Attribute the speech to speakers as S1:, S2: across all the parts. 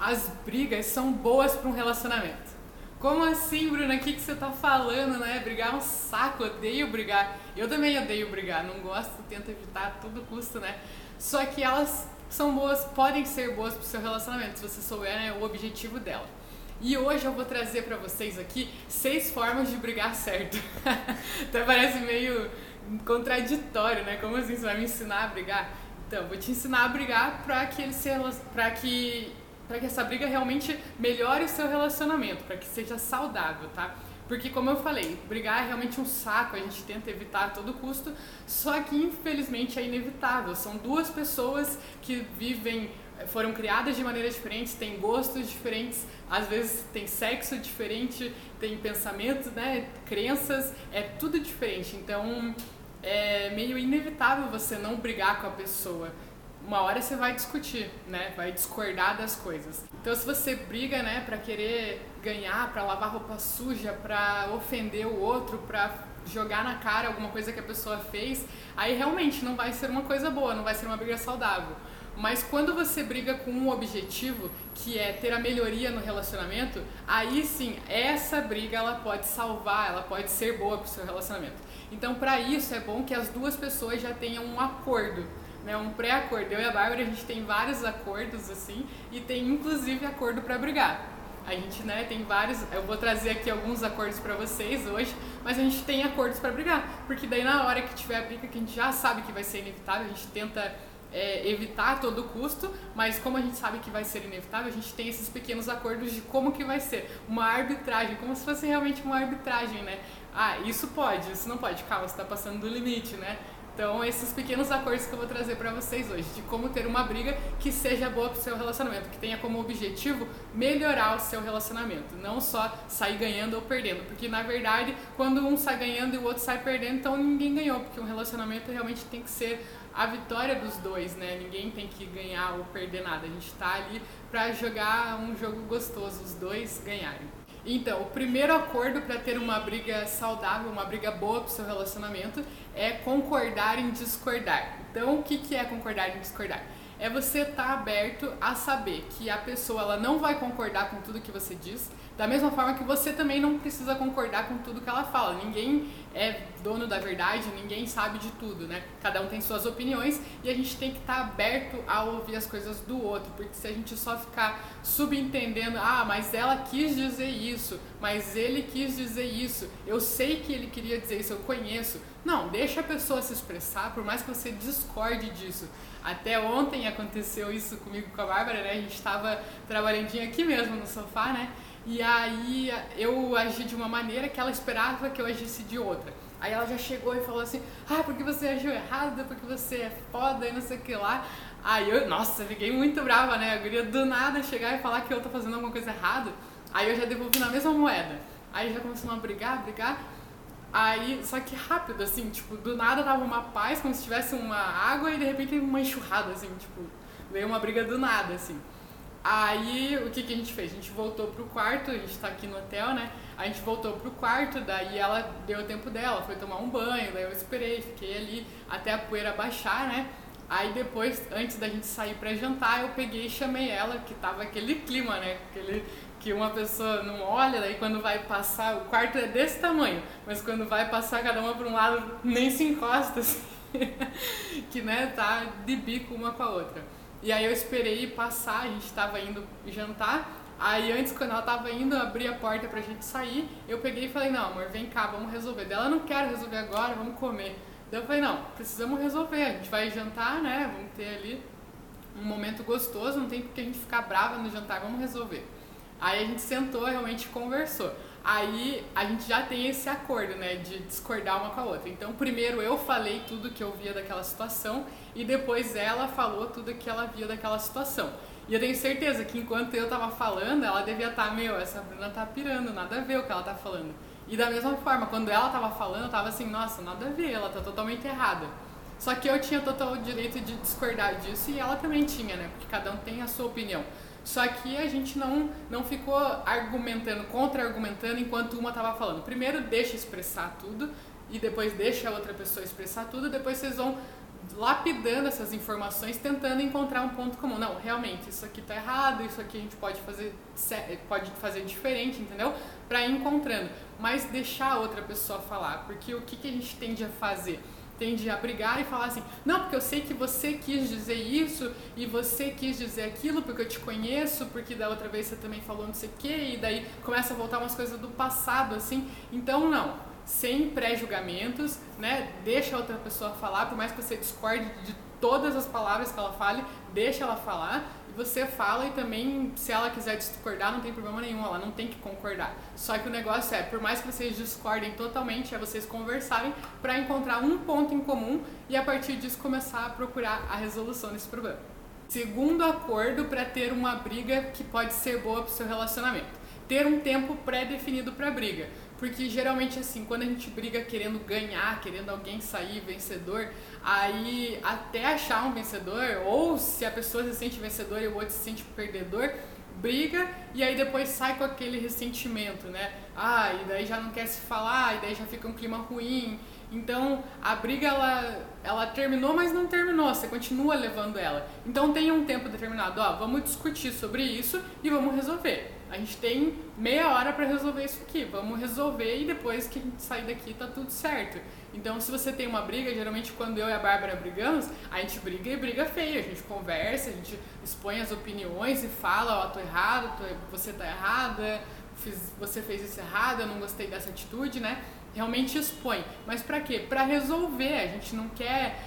S1: as brigas são boas para um relacionamento. Como assim, Bruna? O que, que você tá falando, né? Brigar é um saco, odeio brigar. Eu também odeio brigar, não gosto, tento evitar a todo custo, né? Só que elas são boas, podem ser boas pro seu relacionamento, se você souber né, o objetivo dela. E hoje eu vou trazer para vocês aqui seis formas de brigar certo. Até parece meio contraditório, né? Como assim você vai me ensinar a brigar? Então, vou te ensinar a brigar para que ele se para que para que essa briga realmente melhore o seu relacionamento, para que seja saudável, tá? Porque, como eu falei, brigar é realmente um saco, a gente tenta evitar a todo custo, só que infelizmente é inevitável. São duas pessoas que vivem, foram criadas de maneiras diferentes, têm gostos diferentes, às vezes tem sexo diferente, tem pensamentos, né, crenças, é tudo diferente. Então, é meio inevitável você não brigar com a pessoa uma hora você vai discutir, né? Vai discordar das coisas. Então, se você briga, né, para querer ganhar, para lavar roupa suja, para ofender o outro, para jogar na cara alguma coisa que a pessoa fez, aí realmente não vai ser uma coisa boa, não vai ser uma briga saudável. Mas quando você briga com um objetivo, que é ter a melhoria no relacionamento, aí sim, essa briga ela pode salvar, ela pode ser boa para o seu relacionamento. Então, para isso é bom que as duas pessoas já tenham um acordo né, um pré-acordo. Eu e a Bárbara, a gente tem vários acordos, assim, e tem inclusive acordo para brigar. A gente, né, tem vários, eu vou trazer aqui alguns acordos para vocês hoje, mas a gente tem acordos para brigar, porque daí na hora que tiver a briga que a gente já sabe que vai ser inevitável, a gente tenta é, evitar a todo custo, mas como a gente sabe que vai ser inevitável, a gente tem esses pequenos acordos de como que vai ser, uma arbitragem, como se fosse realmente uma arbitragem, né? Ah, isso pode, isso não pode, calma, você está passando do limite, né? Então, esses pequenos acordos que eu vou trazer para vocês hoje, de como ter uma briga que seja boa para o seu relacionamento, que tenha como objetivo melhorar o seu relacionamento, não só sair ganhando ou perdendo, porque na verdade, quando um sai ganhando e o outro sai perdendo, então ninguém ganhou, porque um relacionamento realmente tem que ser a vitória dos dois, né? Ninguém tem que ganhar ou perder nada. A gente está ali para jogar um jogo gostoso, os dois ganharem. Então, o primeiro acordo para ter uma briga saudável, uma briga boa para o seu relacionamento, é concordar em discordar. Então, o que, que é concordar em discordar? É você estar tá aberto a saber que a pessoa ela não vai concordar com tudo que você diz, da mesma forma que você também não precisa concordar com tudo que ela fala. Ninguém é dono da verdade, ninguém sabe de tudo, né? Cada um tem suas opiniões e a gente tem que estar tá aberto a ouvir as coisas do outro, porque se a gente só ficar subentendendo, ah, mas ela quis dizer isso, mas ele quis dizer isso, eu sei que ele queria dizer isso, eu conheço. Não, deixa a pessoa se expressar, por mais que você discorde disso. Até ontem aconteceu isso comigo com a Bárbara, né? A gente estava trabalhando aqui mesmo no sofá, né? E aí eu agi de uma maneira que ela esperava que eu agisse de outra. Aí ela já chegou e falou assim: Ah, porque você agiu errado, porque você é foda e não sei o que lá. Aí eu, nossa, fiquei muito brava, né? Eu queria do nada chegar e falar que eu tô fazendo alguma coisa errada. Aí eu já devolvi na mesma moeda. Aí já começamos a brigar, brigar. Aí, só que rápido, assim, tipo, do nada tava uma paz, como se tivesse uma água e de repente uma enxurrada, assim, tipo, veio uma briga do nada, assim. Aí o que, que a gente fez? A gente voltou pro quarto, a gente tá aqui no hotel, né? A gente voltou pro quarto, daí ela deu o tempo dela, foi tomar um banho, daí eu esperei, fiquei ali até a poeira baixar, né? Aí depois, antes da gente sair para jantar, eu peguei e chamei ela, que tava aquele clima, né? Aquele que uma pessoa não olha, daí quando vai passar, o quarto é desse tamanho, mas quando vai passar cada uma para um lado, nem se encosta, assim. que né, tá de bico uma com a outra. E aí eu esperei passar, a gente estava indo jantar. Aí antes, quando ela estava indo abrir a porta pra gente sair, eu peguei e falei, não, amor, vem cá, vamos resolver. Dela, não quero resolver agora, vamos comer. Daí eu falei, não, precisamos resolver, a gente vai jantar, né? Vamos ter ali um momento gostoso, não tem porque a gente ficar brava no jantar, vamos resolver. Aí a gente sentou, realmente conversou. Aí a gente já tem esse acordo, né, de discordar uma com a outra. Então, primeiro eu falei tudo que eu via daquela situação e depois ela falou tudo que ela via daquela situação. E eu tenho certeza que enquanto eu tava falando, ela devia estar, tá, meu, essa Bruna tá pirando, nada a ver o que ela tá falando. E da mesma forma, quando ela tava falando, eu tava assim, nossa, nada a ver, ela tá totalmente errada. Só que eu tinha total direito de discordar disso e ela também tinha, né? Porque cada um tem a sua opinião. Só que a gente não, não ficou argumentando, contra-argumentando enquanto uma estava falando. Primeiro deixa expressar tudo e depois deixa a outra pessoa expressar tudo, depois vocês vão lapidando essas informações, tentando encontrar um ponto comum. Não, realmente, isso aqui tá errado, isso aqui a gente pode fazer, pode fazer diferente, entendeu? Para ir encontrando. Mas deixar a outra pessoa falar, porque o que, que a gente tende a fazer? Tende a brigar e falar assim, não, porque eu sei que você quis dizer isso e você quis dizer aquilo porque eu te conheço, porque da outra vez você também falou não sei o quê, e daí começa a voltar umas coisas do passado, assim. Então, não sem pré-julgamentos, né? Deixa a outra pessoa falar, por mais que você discorde de todas as palavras que ela fale, deixa ela falar e você fala e também, se ela quiser discordar, não tem problema nenhum, ela não tem que concordar. Só que o negócio é, por mais que vocês discordem totalmente, é vocês conversarem para encontrar um ponto em comum e a partir disso começar a procurar a resolução desse problema. Segundo acordo para ter uma briga que pode ser boa para o seu relacionamento. Ter um tempo pré-definido para briga. Porque geralmente assim, quando a gente briga querendo ganhar, querendo alguém sair vencedor, aí até achar um vencedor, ou se a pessoa se sente vencedor e o outro se sente perdedor, briga e aí depois sai com aquele ressentimento, né? Ah, e daí já não quer se falar, e daí já fica um clima ruim. Então a briga ela, ela terminou, mas não terminou, você continua levando ela. Então tenha um tempo determinado, ó, vamos discutir sobre isso e vamos resolver a gente tem meia hora para resolver isso aqui, vamos resolver e depois que a gente sair daqui tá tudo certo. Então, se você tem uma briga, geralmente quando eu e a Bárbara brigamos, a gente briga e briga feia, a gente conversa, a gente expõe as opiniões e fala, ó, oh, tô errado, tô, você tá errada, fiz, você fez isso errado, eu não gostei dessa atitude, né? Realmente expõe. Mas para quê? Para resolver, a gente não quer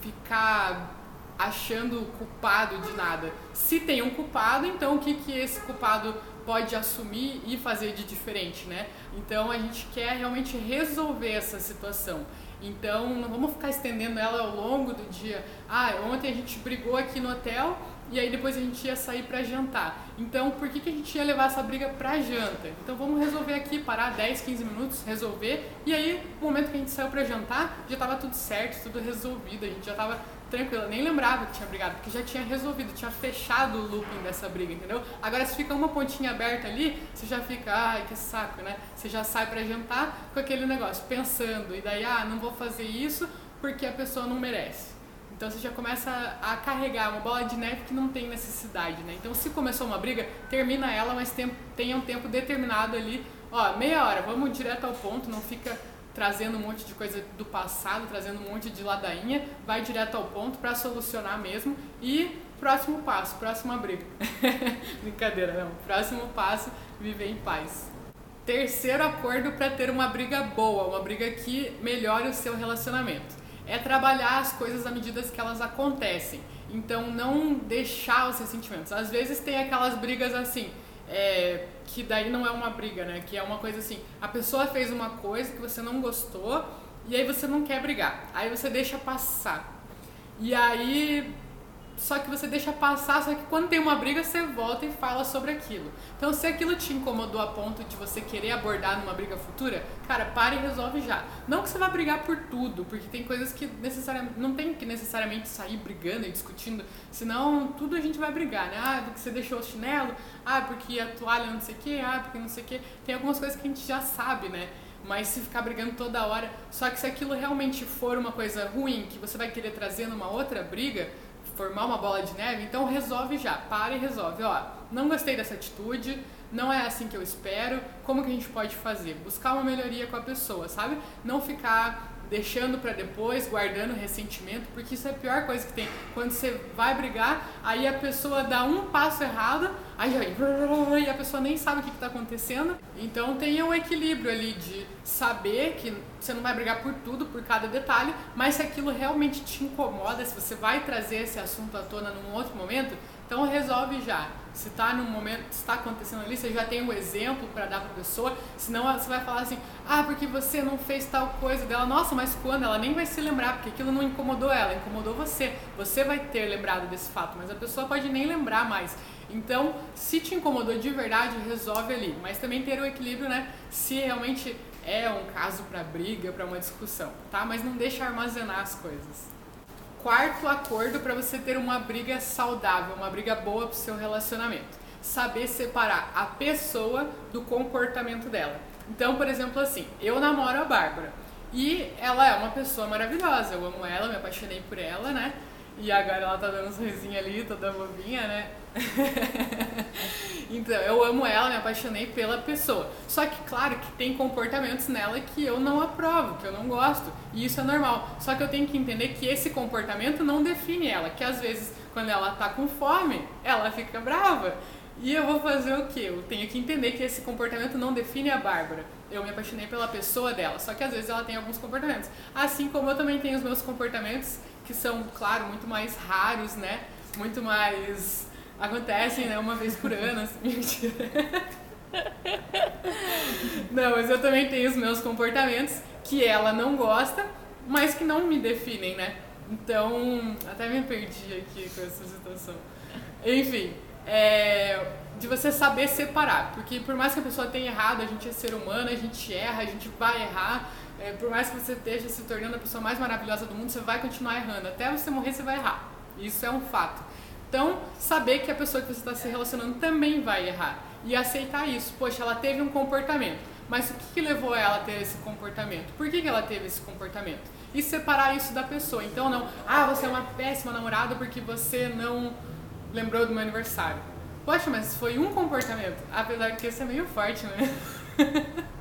S1: ficar achando culpado de nada. Se tem um culpado, então o que que esse culpado pode assumir e fazer de diferente, né? Então a gente quer realmente resolver essa situação. Então não vamos ficar estendendo ela ao longo do dia. Ah, ontem a gente brigou aqui no hotel e aí depois a gente ia sair para jantar. Então por que, que a gente ia levar essa briga para janta? Então vamos resolver aqui, parar 10, 15 minutos, resolver. E aí, no momento que a gente saiu para jantar, já estava tudo certo, tudo resolvido, a gente já estava tranquila, nem lembrava que tinha brigado, porque já tinha resolvido, tinha fechado o looping dessa briga, entendeu? Agora se fica uma pontinha aberta ali, você já fica, ai, que saco, né? Você já sai para jantar com aquele negócio, pensando, e daí, ah, não vou fazer isso porque a pessoa não merece. Então você já começa a carregar uma bola de neve que não tem necessidade, né? Então se começou uma briga, termina ela, mas tenha um tempo determinado ali, ó, meia hora, vamos direto ao ponto, não fica trazendo um monte de coisa do passado, trazendo um monte de ladainha, vai direto ao ponto para solucionar mesmo e próximo passo, próxima briga. Brincadeira, não. Próximo passo, viver em paz. Terceiro acordo para ter uma briga boa, uma briga que melhore o seu relacionamento. É trabalhar as coisas à medida que elas acontecem. Então não deixar os ressentimentos. Às vezes tem aquelas brigas assim, é, que daí não é uma briga, né? Que é uma coisa assim, a pessoa fez uma coisa que você não gostou e aí você não quer brigar. Aí você deixa passar. E aí só que você deixa passar, só que quando tem uma briga você volta e fala sobre aquilo. Então, se aquilo te incomodou a ponto de você querer abordar numa briga futura, cara, para e resolve já. Não que você vá brigar por tudo, porque tem coisas que necessariamente não tem que necessariamente sair brigando e discutindo, senão tudo a gente vai brigar, né? Ah, porque você deixou o chinelo, ah, porque a toalha não sei o que, ah, porque não sei o que. Tem algumas coisas que a gente já sabe, né? Mas se ficar brigando toda hora, só que se aquilo realmente for uma coisa ruim que você vai querer trazer numa outra briga, formar uma bola de neve, então resolve já, para e resolve. Ó, não gostei dessa atitude, não é assim que eu espero, como que a gente pode fazer? Buscar uma melhoria com a pessoa, sabe? Não ficar deixando para depois, guardando ressentimento, porque isso é a pior coisa que tem. Quando você vai brigar, aí a pessoa dá um passo errado, aí já e a pessoa nem sabe o que está acontecendo. Então tenha um equilíbrio ali de saber que você não vai brigar por tudo, por cada detalhe, mas se aquilo realmente te incomoda, se você vai trazer esse assunto à tona num outro momento, então resolve já. Se está no momento, está acontecendo ali, você já tem um exemplo para dar para a pessoa, senão você vai falar assim: "Ah, porque você não fez tal coisa dela". Nossa, mas quando ela nem vai se lembrar, porque aquilo não incomodou ela, incomodou você. Você vai ter lembrado desse fato, mas a pessoa pode nem lembrar mais. Então, se te incomodou de verdade, resolve ali, mas também ter o equilíbrio, né? Se realmente é um caso para briga, para uma discussão, tá? Mas não deixa armazenar as coisas quarto acordo para você ter uma briga saudável, uma briga boa para o seu relacionamento. Saber separar a pessoa do comportamento dela. Então, por exemplo, assim, eu namoro a Bárbara E ela é uma pessoa maravilhosa, eu amo ela, me apaixonei por ela, né? E agora ela tá dando um sorrisinho ali, toda bobinha, né? então, eu amo ela, me apaixonei pela pessoa. Só que, claro, que tem comportamentos nela que eu não aprovo, que eu não gosto. E isso é normal. Só que eu tenho que entender que esse comportamento não define ela. Que às vezes, quando ela tá com fome, ela fica brava. E eu vou fazer o quê? Eu tenho que entender que esse comportamento não define a Bárbara. Eu me apaixonei pela pessoa dela, só que às vezes ela tem alguns comportamentos. Assim como eu também tenho os meus comportamentos, que são, claro, muito mais raros, né? Muito mais. acontecem, né? Uma vez por ano, assim. não, mas eu também tenho os meus comportamentos que ela não gosta, mas que não me definem, né? Então, até me perdi aqui com essa situação. Enfim, é, de você saber separar. Porque por mais que a pessoa tenha errado, a gente é ser humano, a gente erra, a gente vai errar. É, por mais que você esteja se tornando a pessoa mais maravilhosa do mundo, você vai continuar errando. Até você morrer, você vai errar. Isso é um fato. Então, saber que a pessoa que você está se relacionando também vai errar. E aceitar isso. Poxa, ela teve um comportamento. Mas o que, que levou ela a ter esse comportamento? Por que, que ela teve esse comportamento? E separar isso da pessoa. Então, não, ah, você é uma péssima namorada porque você não lembrou do meu aniversário. Poxa, mas foi um comportamento. Apesar que esse é meio forte, né?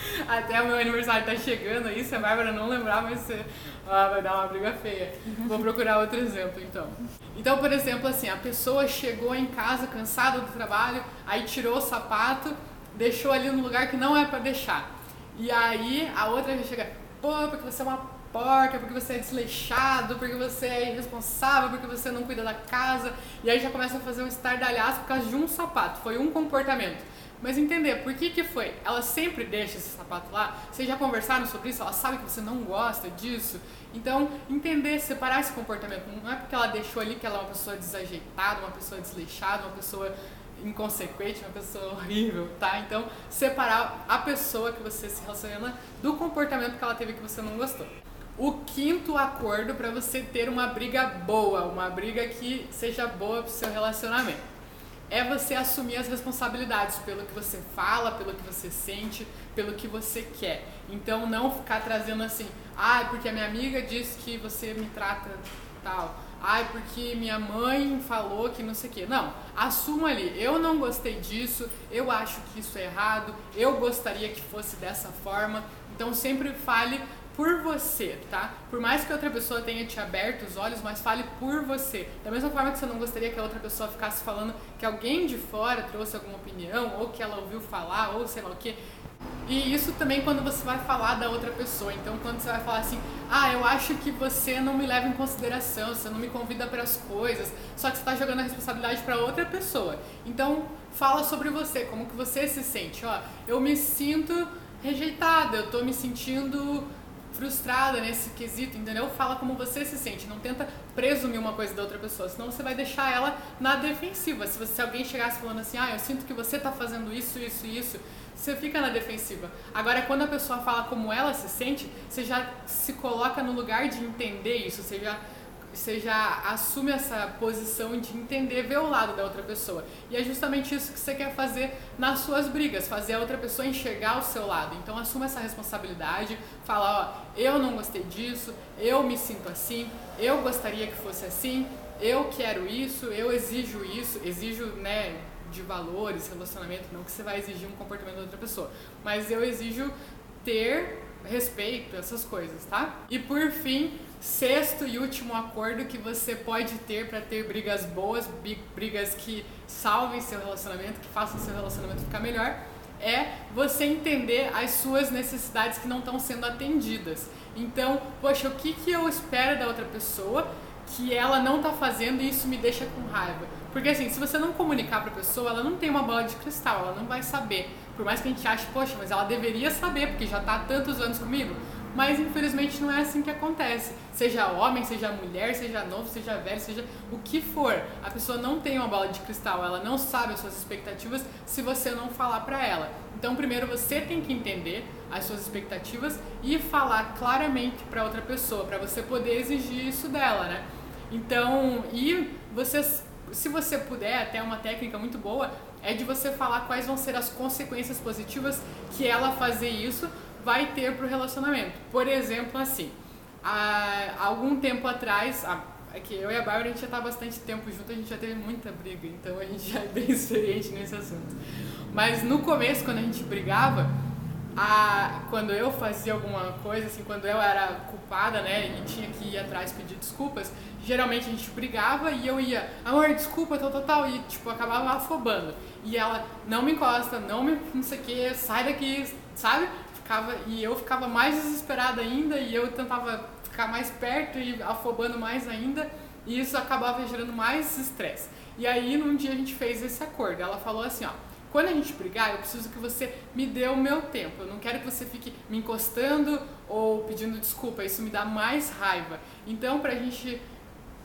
S1: Até o meu aniversário tá chegando aí, se a Bárbara não lembrar, vai ser. Ah, vai dar uma briga feia. Vou procurar outro exemplo então. Então, por exemplo, assim, a pessoa chegou em casa cansada do trabalho, aí tirou o sapato, deixou ali no lugar que não é para deixar. E aí a outra já chega, pô, porque você é uma porca, porque você é desleixado, porque você é irresponsável, porque você não cuida da casa. E aí já começa a fazer um estardalhaço por causa de um sapato. Foi um comportamento. Mas entender por que que foi. Ela sempre deixa esse sapato lá. Vocês já conversaram sobre isso? Ela sabe que você não gosta disso. Então, entender, separar esse comportamento. Não é porque ela deixou ali que ela é uma pessoa desajeitada, uma pessoa desleixada, uma pessoa inconsequente, uma pessoa horrível, tá? Então, separar a pessoa que você se relaciona do comportamento que ela teve que você não gostou o quinto acordo para você ter uma briga boa, uma briga que seja boa para o seu relacionamento. É você assumir as responsabilidades pelo que você fala, pelo que você sente, pelo que você quer. Então não ficar trazendo assim, ah, porque a minha amiga disse que você me trata tal. Ai, porque minha mãe falou que não sei o quê. Não, assuma ali. Eu não gostei disso, eu acho que isso é errado, eu gostaria que fosse dessa forma. Então sempre fale por você, tá? Por mais que outra pessoa tenha te aberto os olhos, mas fale por você. Da mesma forma que você não gostaria que a outra pessoa ficasse falando que alguém de fora trouxe alguma opinião, ou que ela ouviu falar, ou sei lá o que. E isso também quando você vai falar da outra pessoa. Então, quando você vai falar assim, ah, eu acho que você não me leva em consideração, você não me convida para as coisas, só que você está jogando a responsabilidade para outra pessoa. Então, fala sobre você, como que você se sente. Ó, eu me sinto rejeitada, eu estou me sentindo frustrada nesse quesito, entendeu? Fala como você se sente, não tenta presumir uma coisa da outra pessoa, senão você vai deixar ela na defensiva. Se, você, se alguém chegasse falando assim, ah, eu sinto que você tá fazendo isso, isso e isso, você fica na defensiva. Agora, quando a pessoa fala como ela se sente, você já se coloca no lugar de entender isso, você já você já assume essa posição de entender, ver o lado da outra pessoa. E é justamente isso que você quer fazer nas suas brigas, fazer a outra pessoa enxergar o seu lado. Então assuma essa responsabilidade, fala, ó, eu não gostei disso, eu me sinto assim, eu gostaria que fosse assim, eu quero isso, eu exijo isso, exijo, né, de valores, relacionamento, não que você vai exigir um comportamento da outra pessoa, mas eu exijo ter respeito, essas coisas, tá? E por fim, sexto e último acordo que você pode ter para ter brigas boas, brigas que salvem seu relacionamento, que façam seu relacionamento ficar melhor, é você entender as suas necessidades que não estão sendo atendidas. Então, poxa, o que, que eu espero da outra pessoa que ela não está fazendo e isso me deixa com raiva? Porque assim, se você não comunicar para a pessoa, ela não tem uma bola de cristal, ela não vai saber. Por mais que a gente ache, poxa, mas ela deveria saber, porque já está há tantos anos comigo mas infelizmente não é assim que acontece. Seja homem, seja mulher, seja novo, seja velho, seja o que for, a pessoa não tem uma bola de cristal, ela não sabe as suas expectativas se você não falar para ela. Então, primeiro você tem que entender as suas expectativas e falar claramente para outra pessoa, para você poder exigir isso dela, né? Então, e você se você puder, até uma técnica muito boa, é de você falar quais vão ser as consequências positivas que ela fazer isso vai ter pro relacionamento. Por exemplo, assim, há algum tempo atrás, é que eu e a Bárbara a gente já tá bastante tempo junto, a gente já teve muita briga, então a gente já é bem experiente nesse assunto. Mas no começo, quando a gente brigava, a, quando eu fazia alguma coisa, assim, quando eu era culpada, né, e tinha que ir atrás pedir desculpas, geralmente a gente brigava e eu ia, amor, desculpa, tal, tal, tal, e tipo, acabava afobando. E ela, não me encosta, não me, não sei o que, sai daqui, sabe? Ficava, e eu ficava mais desesperada ainda e eu tentava ficar mais perto e afobando mais ainda, e isso acabava gerando mais estresse. E aí, num dia a gente fez esse acordo. Ela falou assim, ó, quando a gente brigar, eu preciso que você me dê o meu tempo. Eu não quero que você fique me encostando ou pedindo desculpa. Isso me dá mais raiva. Então, pra gente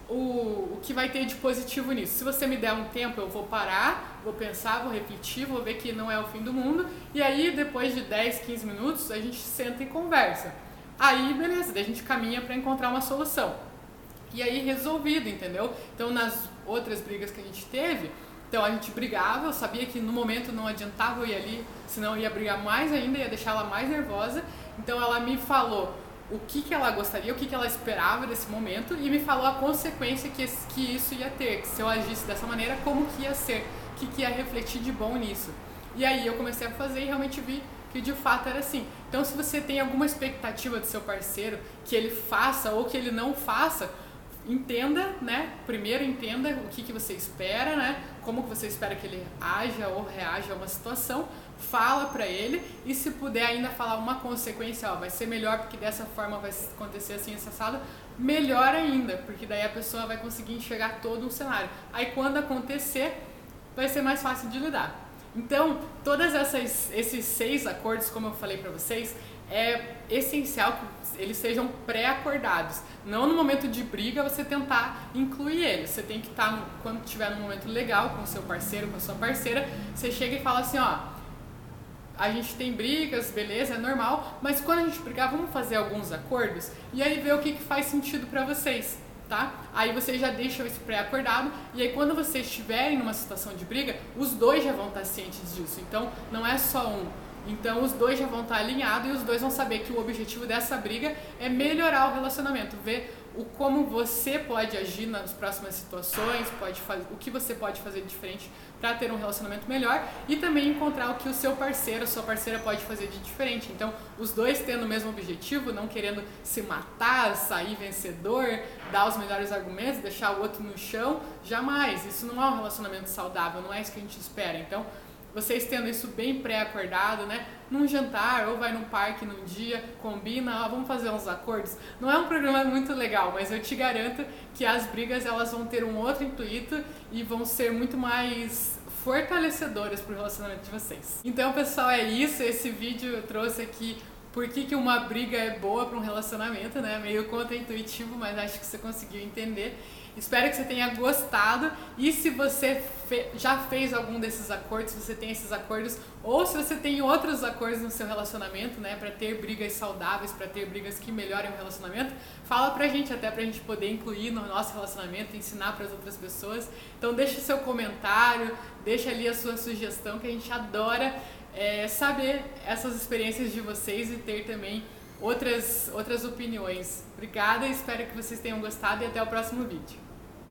S1: o, o que vai ter de positivo nisso. Se você me der um tempo, eu vou parar, vou pensar, vou refletir, vou ver que não é o fim do mundo. E aí, depois de 10, 15 minutos, a gente senta e conversa. Aí, beleza, daí a gente caminha para encontrar uma solução. E aí, resolvido, entendeu? Então, nas outras brigas que a gente teve, então a gente brigava, eu sabia que no momento não adiantava eu ir ali, senão eu ia brigar mais ainda, ia deixar ela mais nervosa. Então ela me falou o que, que ela gostaria, o que, que ela esperava desse momento e me falou a consequência que, que isso ia ter, que se eu agisse dessa maneira, como que ia ser, o que, que ia refletir de bom nisso. E aí eu comecei a fazer e realmente vi que de fato era assim. Então se você tem alguma expectativa do seu parceiro que ele faça ou que ele não faça, entenda, né? Primeiro entenda o que, que você espera, né? Como que você espera que ele haja ou reaja a uma situação, fala para ele e se puder ainda falar uma consequência, ó, vai ser melhor porque dessa forma vai acontecer assim assado, melhor ainda, porque daí a pessoa vai conseguir enxergar todo um cenário. Aí quando acontecer, vai ser mais fácil de lidar. Então, todos esses seis acordos, como eu falei para vocês, é essencial que eles sejam pré-acordados. Não no momento de briga você tentar incluir eles. Você tem que estar, tá quando estiver num momento legal com o seu parceiro, com a sua parceira, você chega e fala assim, ó, a gente tem brigas, beleza, é normal, mas quando a gente brigar, vamos fazer alguns acordos e aí ver o que, que faz sentido para vocês, tá? Aí vocês já deixam isso pré-acordado e aí quando vocês estiverem numa situação de briga, os dois já vão estar cientes disso. Então não é só um, então os dois já vão estar alinhados e os dois vão saber que o objetivo dessa briga é melhorar o relacionamento, ver o como você pode agir nas próximas situações, pode fazer, o que você pode fazer diferente para ter um relacionamento melhor e também encontrar o que o seu parceiro, sua parceira pode fazer de diferente. Então, os dois tendo o mesmo objetivo, não querendo se matar, sair vencedor, dar os melhores argumentos, deixar o outro no chão, jamais. Isso não é um relacionamento saudável, não é isso que a gente espera. Então, vocês tendo isso bem pré-acordado, né? Num jantar ou vai num parque num dia, combina, ó, vamos fazer uns acordos. Não é um programa muito legal, mas eu te garanto que as brigas elas vão ter um outro intuito e vão ser muito mais fortalecedoras para o relacionamento de vocês. Então, pessoal, é isso. Esse vídeo eu trouxe aqui por que, que uma briga é boa para um relacionamento, né? Meio contra-intuitivo, mas acho que você conseguiu entender. Espero que você tenha gostado e se você fe já fez algum desses acordos, se você tem esses acordos ou se você tem outros acordos no seu relacionamento, né, para ter brigas saudáveis, para ter brigas que melhorem o relacionamento, fala pra gente até pra gente poder incluir no nosso relacionamento, ensinar para as outras pessoas. Então deixa o seu comentário, deixa ali a sua sugestão que a gente adora é, saber essas experiências de vocês e ter também outras, outras opiniões. Obrigada, espero que vocês tenham gostado e até o próximo vídeo.